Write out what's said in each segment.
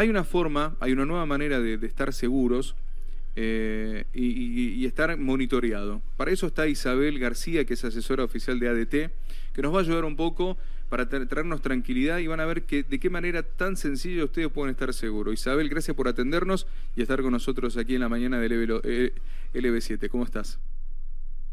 hay una forma, hay una nueva manera de, estar seguros eh, y, estar monitoreado. Para eso está Isabel García, que es asesora oficial de ADT, que nos va a ayudar un poco para traernos tranquilidad y van a ver que, de qué manera tan sencilla ustedes pueden estar seguros. Isabel, gracias por atendernos y estar con nosotros aquí en la mañana del LB7. ¿Cómo estás?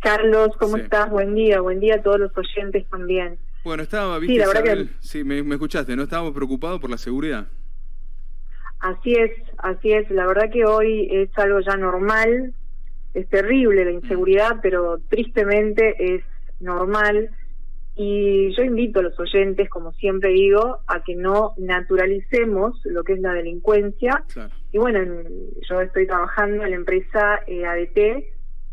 Carlos, ¿cómo estás? Buen día, buen día a todos los oyentes también. Bueno, estaba, viste, sí, la Isabel, sí me, escuchaste, ¿no? Estábamos preocupados por la seguridad. Así es, así es. La verdad que hoy es algo ya normal. Es terrible la inseguridad, pero tristemente es normal. Y yo invito a los oyentes, como siempre digo, a que no naturalicemos lo que es la delincuencia. Y bueno, yo estoy trabajando en la empresa eh, ADT,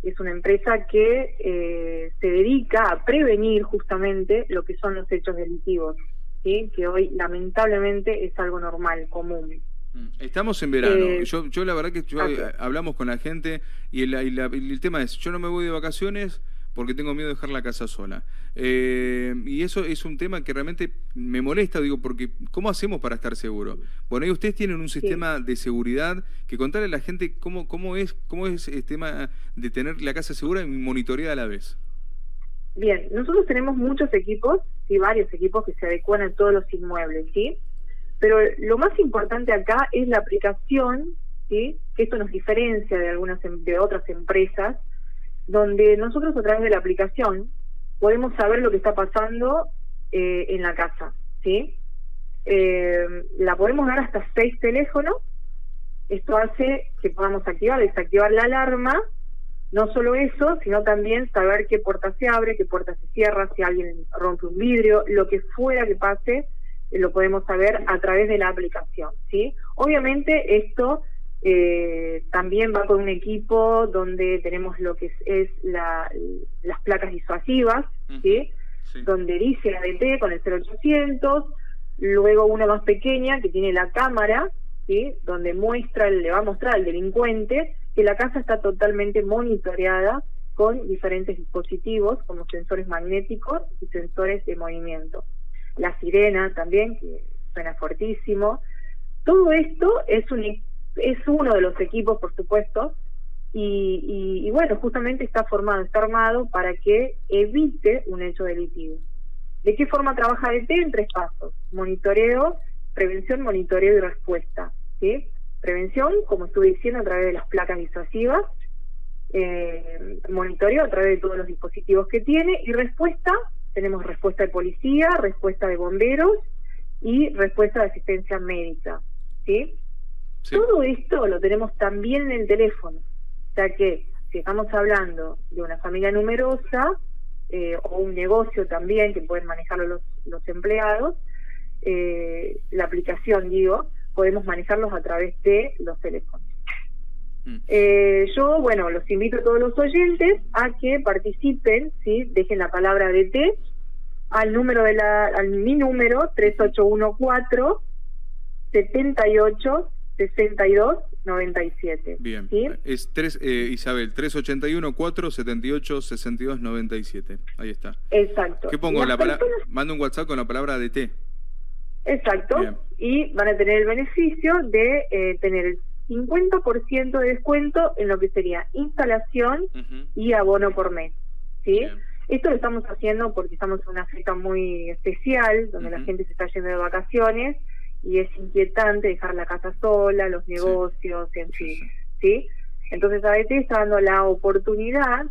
es una empresa que eh, se dedica a prevenir justamente lo que son los hechos delictivos, ¿sí? que hoy lamentablemente es algo normal, común. Mm, estamos en verano. Eh, yo, yo la verdad que eh, hablamos con la gente y el, el tema es, yo no me voy de vacaciones porque tengo miedo de dejar la casa sola. Eh, y eso es un tema que realmente me molesta, digo, porque ¿cómo hacemos para estar seguros? Bueno, ahí ustedes tienen un sistema de seguridad que contarle a la gente cómo, cómo es cómo es el tema de tener la casa segura y monitoreada a la vez. Bien, nosotros tenemos muchos equipos, y varios equipos que se adecuan a todos los inmuebles, ¿sí? Pero lo más importante acá es la aplicación, ¿sí? Que esto nos diferencia de algunas em, de otras empresas donde nosotros a través de la aplicación podemos saber lo que está pasando eh, en la casa, ¿sí? Eh, la podemos dar hasta seis teléfonos. Esto hace que podamos activar, desactivar la alarma. No solo eso, sino también saber qué puerta se abre, qué puerta se cierra, si alguien rompe un vidrio, lo que fuera que pase, lo podemos saber a través de la aplicación, ¿sí? Obviamente esto eh, también va con un equipo donde tenemos lo que es, la, las placas disuasivas, ¿sí? donde dice ADT con el 0800, luego una más pequeña que tiene la cámara, ¿sí? donde muestra, le va a mostrar al delincuente que la casa está totalmente monitoreada con diferentes dispositivos como sensores magnéticos y sensores de movimiento. La sirena también, que suena fortísimo. Todo esto es un es uno de los equipos, por supuesto, y, bueno, justamente está formado, está armado para que evite un hecho delictivo. ¿De qué forma trabaja DT? En tres pasos. Monitoreo, prevención, monitoreo y respuesta. ¿sí? Prevención, como estuve diciendo, a través de las placas disuasivas. Eh, monitoreo a través de todos los dispositivos que tiene. Y respuesta, tenemos respuesta de policía, respuesta de bomberos y respuesta de asistencia médica. ¿sí? Todo esto lo tenemos también en el teléfono. O sea que si estamos hablando de una familia numerosa eh, o un negocio también que pueden manejarlo los, los empleados, eh, la aplicación, digo, podemos manejarlos a través de los teléfonos. Mm. Eh, yo, bueno, los invito a todos los oyentes a que participen, ¿sí? dejen la palabra DT al número de la, al mi número 3814 78 62 97. Bien. Es tres, eh, Isabel, 381 478 62 97. Ahí está. Exacto. ¿Qué pongo? La palabra Mando un WhatsApp con la palabra DT. Exacto. Y van a tener el beneficio de eh, tener el 50% de descuento en lo que sería instalación y abono por mes. ¿Sí? Esto lo estamos haciendo porque estamos en una fecha muy especial, donde la gente se está yendo de vacaciones y es inquietante dejar la casa sola, los negocios, en fin, ¿sí? Entonces ABT está dando la oportunidad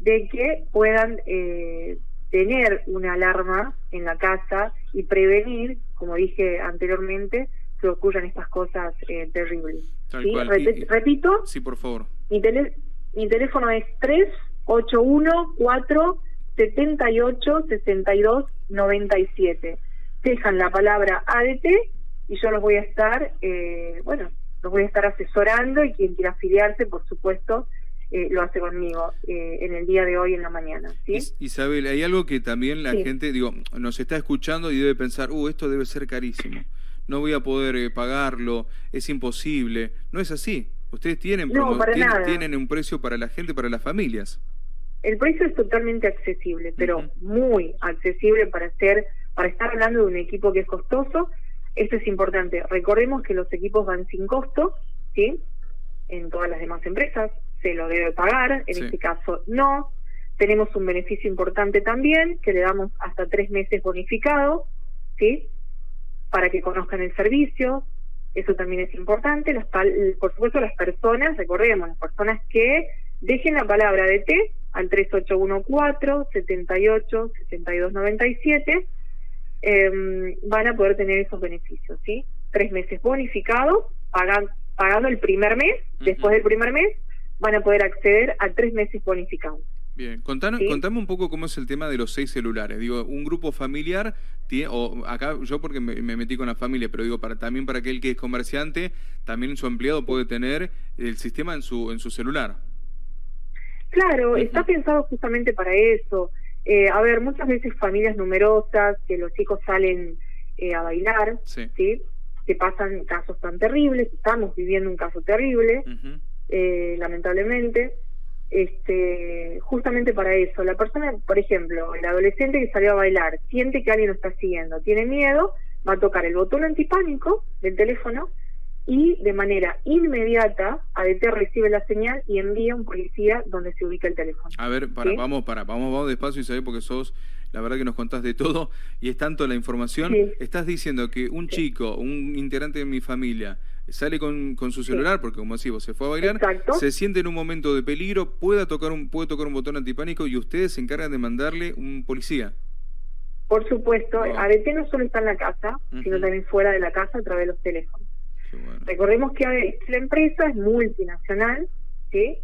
de que puedan eh, tener una alarma en la casa y prevenir, como dije anteriormente, que ocurran estas cosas eh, terribles. ¿sí? repito. Sí, por favor. Mi, mi teléfono es 381 4 78 62 97. Dejan la palabra ADT y yo los voy a estar, eh, bueno, los voy a estar asesorando y quien quiera afiliarse, por supuesto, eh, lo hace conmigo eh, en el día de hoy en la mañana. ¿sí? Isabel, hay algo que también la gente, digo, nos está escuchando y debe pensar, uh, esto debe ser carísimo, no voy a poder pagarlo, es imposible. No es así. Ustedes tienen, tienen, un precio para la gente, para las familias. El precio es totalmente accesible, pero muy accesible para hacer, para estar hablando de un equipo que es costoso Esto es importante. Recordemos que los equipos van sin costo, ¿sí? En todas las demás empresas se lo debe pagar, en este caso no. Tenemos un beneficio importante también, que le damos hasta tres meses bonificado, ¿sí? Para que conozcan el servicio. Eso también es importante. Las, por supuesto, las personas, recordemos, las personas que dejen la palabra de T al 3814 78 6297 eh, van a poder tener esos beneficios, ¿sí? Tres meses bonificados, pagan, pagando el primer mes, después del primer mes van a poder acceder a tres meses bonificados. Bien, Contanos, contame un poco cómo es el tema de los seis celulares. Digo, un grupo familiar, tiene, o acá yo porque me, metí con la familia, pero digo, para también para aquel que es comerciante, también su empleado puede tener el sistema en su, en su celular. Claro, está pensado justamente para eso. Eh, a ver, muchas veces familias numerosas, que los chicos salen eh, a bailar, sí. Que pasan casos tan terribles, estamos viviendo un caso terrible, eh, lamentablemente. Este, justamente para eso, la persona, por ejemplo, el adolescente que salió a bailar, siente que alguien lo está siguiendo, tiene miedo, va a tocar el botón antipánico del teléfono y de manera inmediata ADT recibe la señal y envía un policía donde se ubica el teléfono. A ver, para, vamos, para, vamos, vamos despacio y porque sos, la verdad que nos contás de todo y es tanto la información. Estás diciendo que un chico, un integrante de mi familia, sale con, con su celular, porque como decís, se fue a bailar, se siente en un momento de peligro, pueda tocar un, puede tocar un botón antipánico y ustedes se encargan de mandarle un policía. Por supuesto, ADT no solo está en la casa, sino también fuera de la casa a través de los teléfonos. Recordemos que la empresa es multinacional, ¿sí?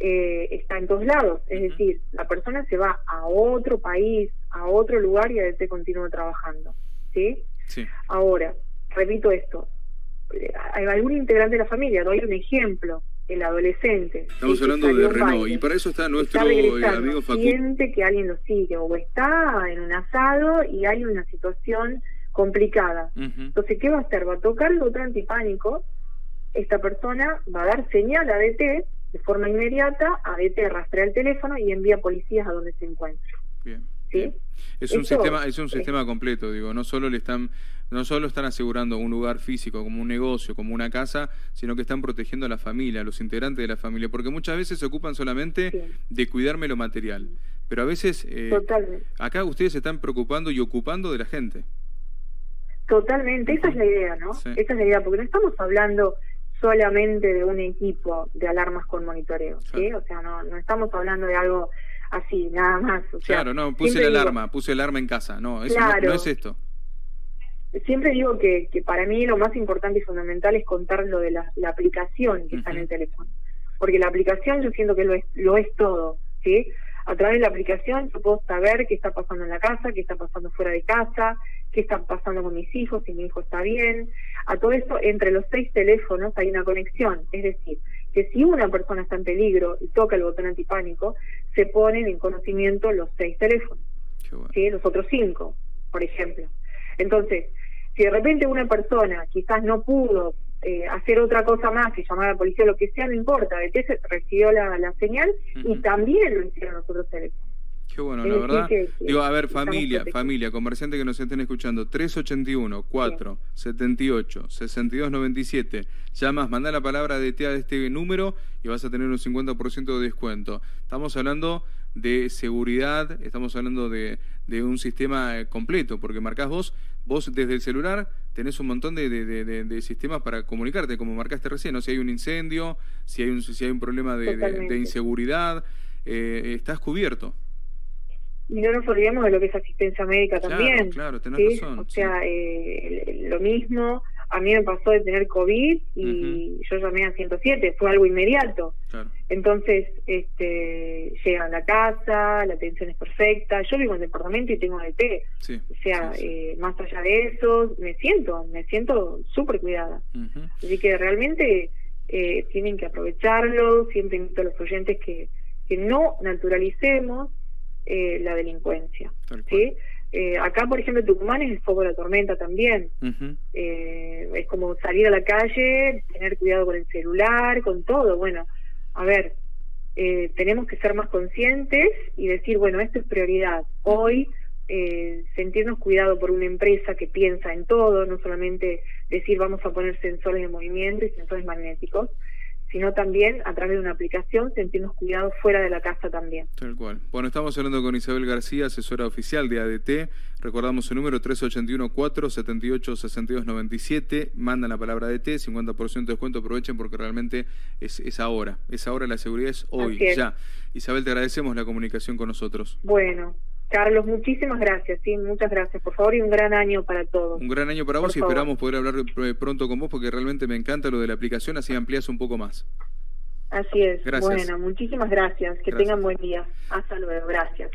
Eh, está en todos lados, es decir, la persona se va a otro país, a otro lugar y a este continúa trabajando, ¿sí? Sí. Ahora, repito esto, algún integrante de la familia, doy un ejemplo, el adolescente. Estamos hablando de Renault y para eso está nuestro eh, amigo Facundo. Siente que alguien lo sigue o está en un asado y hay una situación complicada. Entonces, ¿qué va a hacer? Va a tocar el botón antipánico, esta persona va a dar señal a DT de forma inmediata, a DT rastrea el teléfono y envía policías a donde se encuentre. Bien. ¿Sí? Es un sistema, es un sistema completo, digo, no solo le están, no solo están asegurando un lugar físico como un negocio, como una casa, sino que están protegiendo a la familia, a los integrantes de la familia, porque muchas veces se ocupan solamente de cuidarme lo material, pero a veces eh, acá ustedes se están preocupando y ocupando de la gente. Totalmente, esa es la idea, ¿no? Esa es la idea, porque no estamos hablando solamente de un equipo de alarmas con monitoreo, ¿sí? O sea, no, no estamos hablando de algo así, nada más. claro, no, puse la alarma, puse el alarma en casa, no, eso no, es esto. Siempre digo que, que para mí lo más importante y fundamental es contar lo de la, aplicación que está en el teléfono, porque la aplicación yo siento que lo es, lo es todo, ¿sí? a través de la aplicación yo puedo saber qué está pasando en la casa, qué está pasando fuera de casa, qué está pasando con mis hijos, si mi hijo está bien. A todo eso, entre los seis teléfonos hay una conexión, es decir, que si una persona está en peligro y toca el botón antipánico, se ponen en conocimiento los seis teléfonos, ¿sí? los otros cinco, por ejemplo. Entonces, si de repente una persona quizás no pudo eh, hacer otra cosa más y llamar a la policía, lo que sea, no importa. BTS recibió la, la señal y también lo hicieron los otros teléfonos. Qué bueno, la verdad. Digo, a ver, familia, familia, comerciante que nos estén escuchando, 381 4 78 62 97. Llamas, manda la palabra de a este número y vas a tener un 50% de descuento. Estamos hablando de seguridad, estamos hablando de, de un sistema eh, completo, porque marcás vos, vos desde el celular tenés un montón de, de, sistemas para comunicarte, como marcaste recién, ¿no? si hay un incendio, si hay un, si hay un problema de, inseguridad, eh, estás cubierto. Y no nos olvidemos de lo que es asistencia médica también. Claro, tenés razón. O sea, eh, lo mismo, a mí me pasó de tener COVID y yo llamé a 107, fue algo inmediato. Entonces, este, llega a la casa, la atención es perfecta. Yo vivo en departamento y tengo DT. o sea, Eh, más allá de eso, me siento, me siento súper cuidada. Así que realmente eh, tienen que aprovecharlo. Siempre invito a los oyentes que, que no naturalicemos eh, la delincuencia. ¿sí? Eh, acá, por ejemplo, Tucumán es el foco de la tormenta también. eh, es como salir a la calle, tener cuidado con el celular, con todo. Bueno, a ver, eh, tenemos que ser más conscientes y decir, bueno, esto es prioridad. Hoy eh, sentirnos cuidado por una empresa que piensa en todo, no solamente decir vamos a poner sensores de movimiento y sensores magnéticos, sino también a través de una aplicación sentirnos cuidados fuera de la casa también. Tal cual. Bueno, estamos hablando con Isabel García, asesora oficial de ADT. Recordamos su número 381-478-6297. Mandan la palabra ADT, 50% de descuento. Aprovechen porque realmente es, es ahora. Es ahora, la seguridad es hoy, ya. Isabel, te agradecemos la comunicación con nosotros. Bueno, Carlos, muchísimas gracias, sí, muchas gracias, por favor, y un gran año para todos. Un gran año para vos y esperamos poder hablar eh, pronto con vos porque realmente me encanta lo de la aplicación, así amplias un poco más. Así es. Bueno, muchísimas gracias. Que tengan buen día. Hasta luego. Gracias.